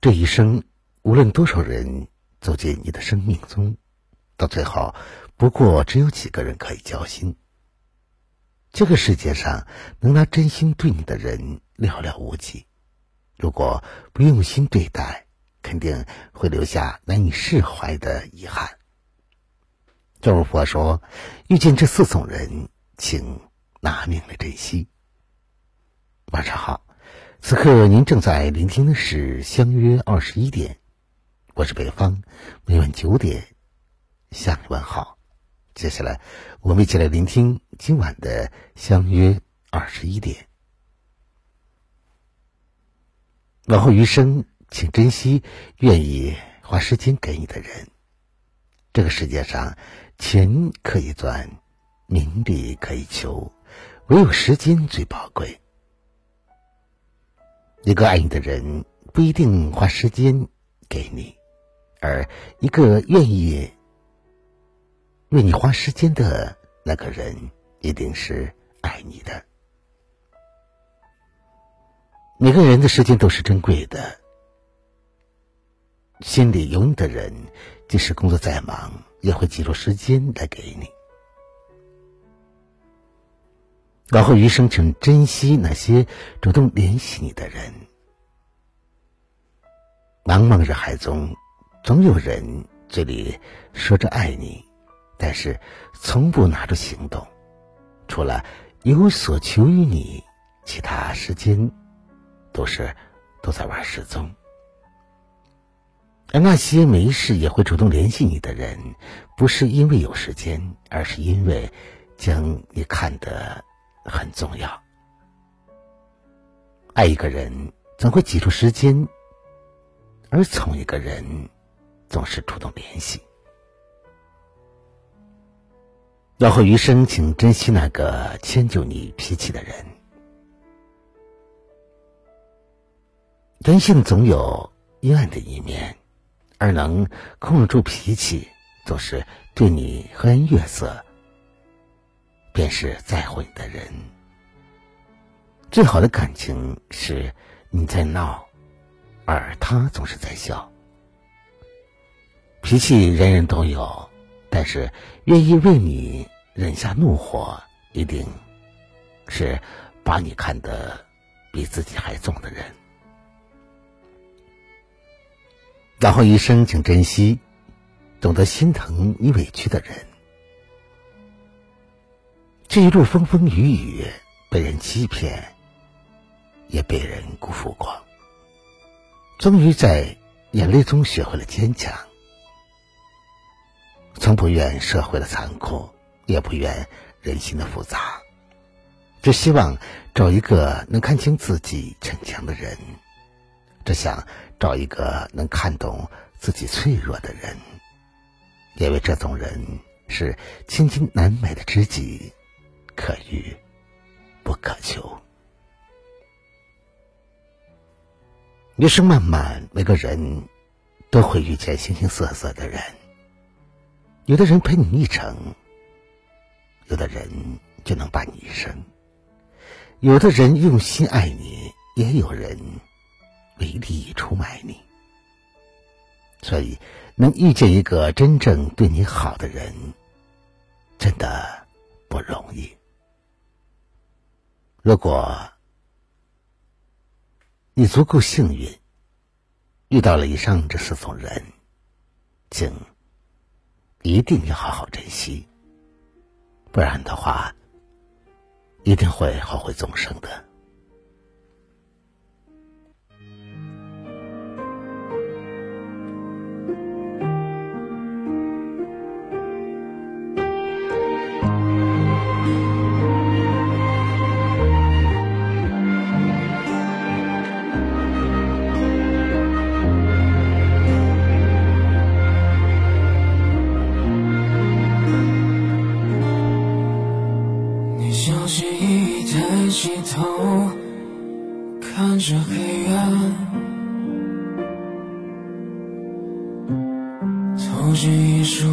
这一生，无论多少人走进你的生命中，到最后，不过只有几个人可以交心。这个世界上，能拿真心对你的人寥寥无几。如果不用心对待，肯定会留下难以释怀的遗憾。正如佛说：“遇见这四种人，请拿命来珍惜。”晚上好，此刻您正在聆听的是《相约二十一点》，我是北方，每晚九点向你问好。接下来，我们一起来聆听今晚的《相约二十一点》。往后余生，请珍惜愿意花时间给你的人。这个世界上，钱可以赚，名利可以求，唯有时间最宝贵。一个爱你的人不一定花时间给你，而一个愿意为你花时间的那个人，一定是爱你的。每个人的时间都是珍贵的，心里有你的人，即使工作再忙，也会挤出时间来给你。往后余生，请珍惜那些主动联系你的人。茫茫人海中，总有人嘴里说着爱你，但是从不拿出行动。除了有所求于你，其他时间都是都在玩失踪。而那些没事也会主动联系你的人，不是因为有时间，而是因为将你看得。很重要。爱一个人总会挤出时间，而宠一个人总是主动联系。往后余生，请珍惜那个迁就你脾气的人。人性总有阴暗的一面，而能控制住脾气，总是对你和颜悦色。便是在乎你的人。最好的感情是你在闹，而他总是在笑。脾气人人都有，但是愿意为你忍下怒火，一定是把你看得比自己还重的人。然后一生，请珍惜懂得心疼你委屈的人。这一路风风雨雨，被人欺骗，也被人辜负过。终于在眼泪中学会了坚强，从不愿社会的残酷，也不愿人心的复杂，只希望找一个能看清自己逞强的人，只想找一个能看懂自己脆弱的人，因为这种人是千金难买的知己。可遇不可求，余生漫漫，每个人都会遇见形形色色的人。有的人陪你一程，有的人就能伴你一生。有的人用心爱你，也有人为利益出卖你。所以，能遇见一个真正对你好的人，真的不容易。如果你足够幸运，遇到了以上这四种人，请一定要好好珍惜，不然的话，一定会后悔终生的。是一束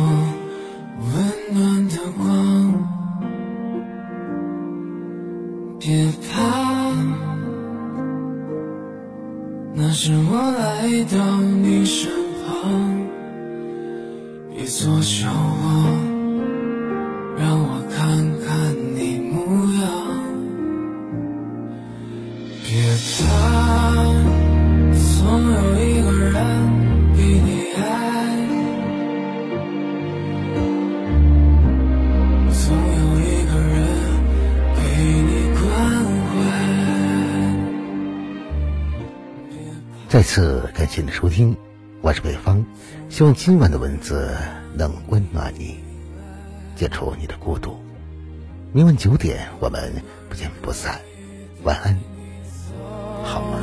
再次感谢你的收听我是北方希望今晚的文字能温暖你解除你的孤独。明晚九点我们不见不散晚安。好吗？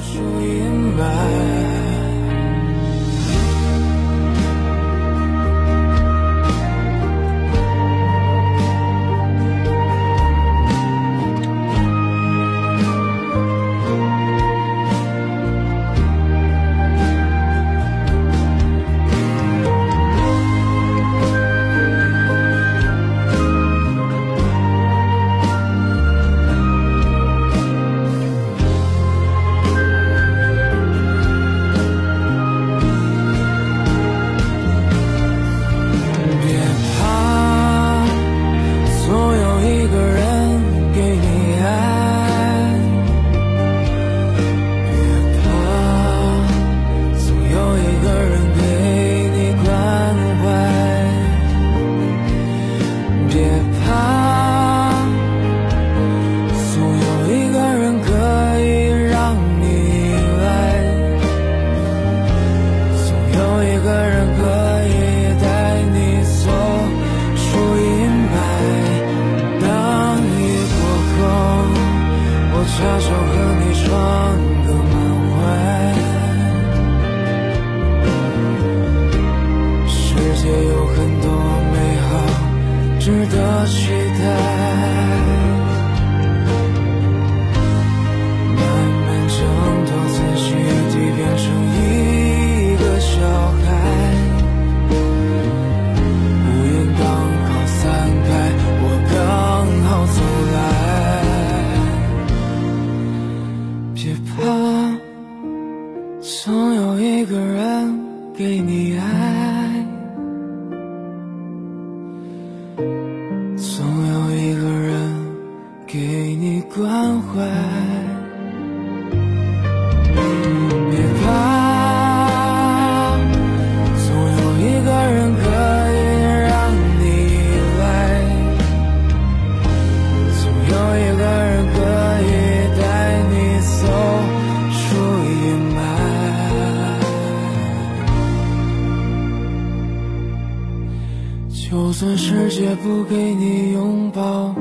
爱别怕总有一个人可以让你依赖总有一个人可以带你走。出阴霾就算世界不给你拥抱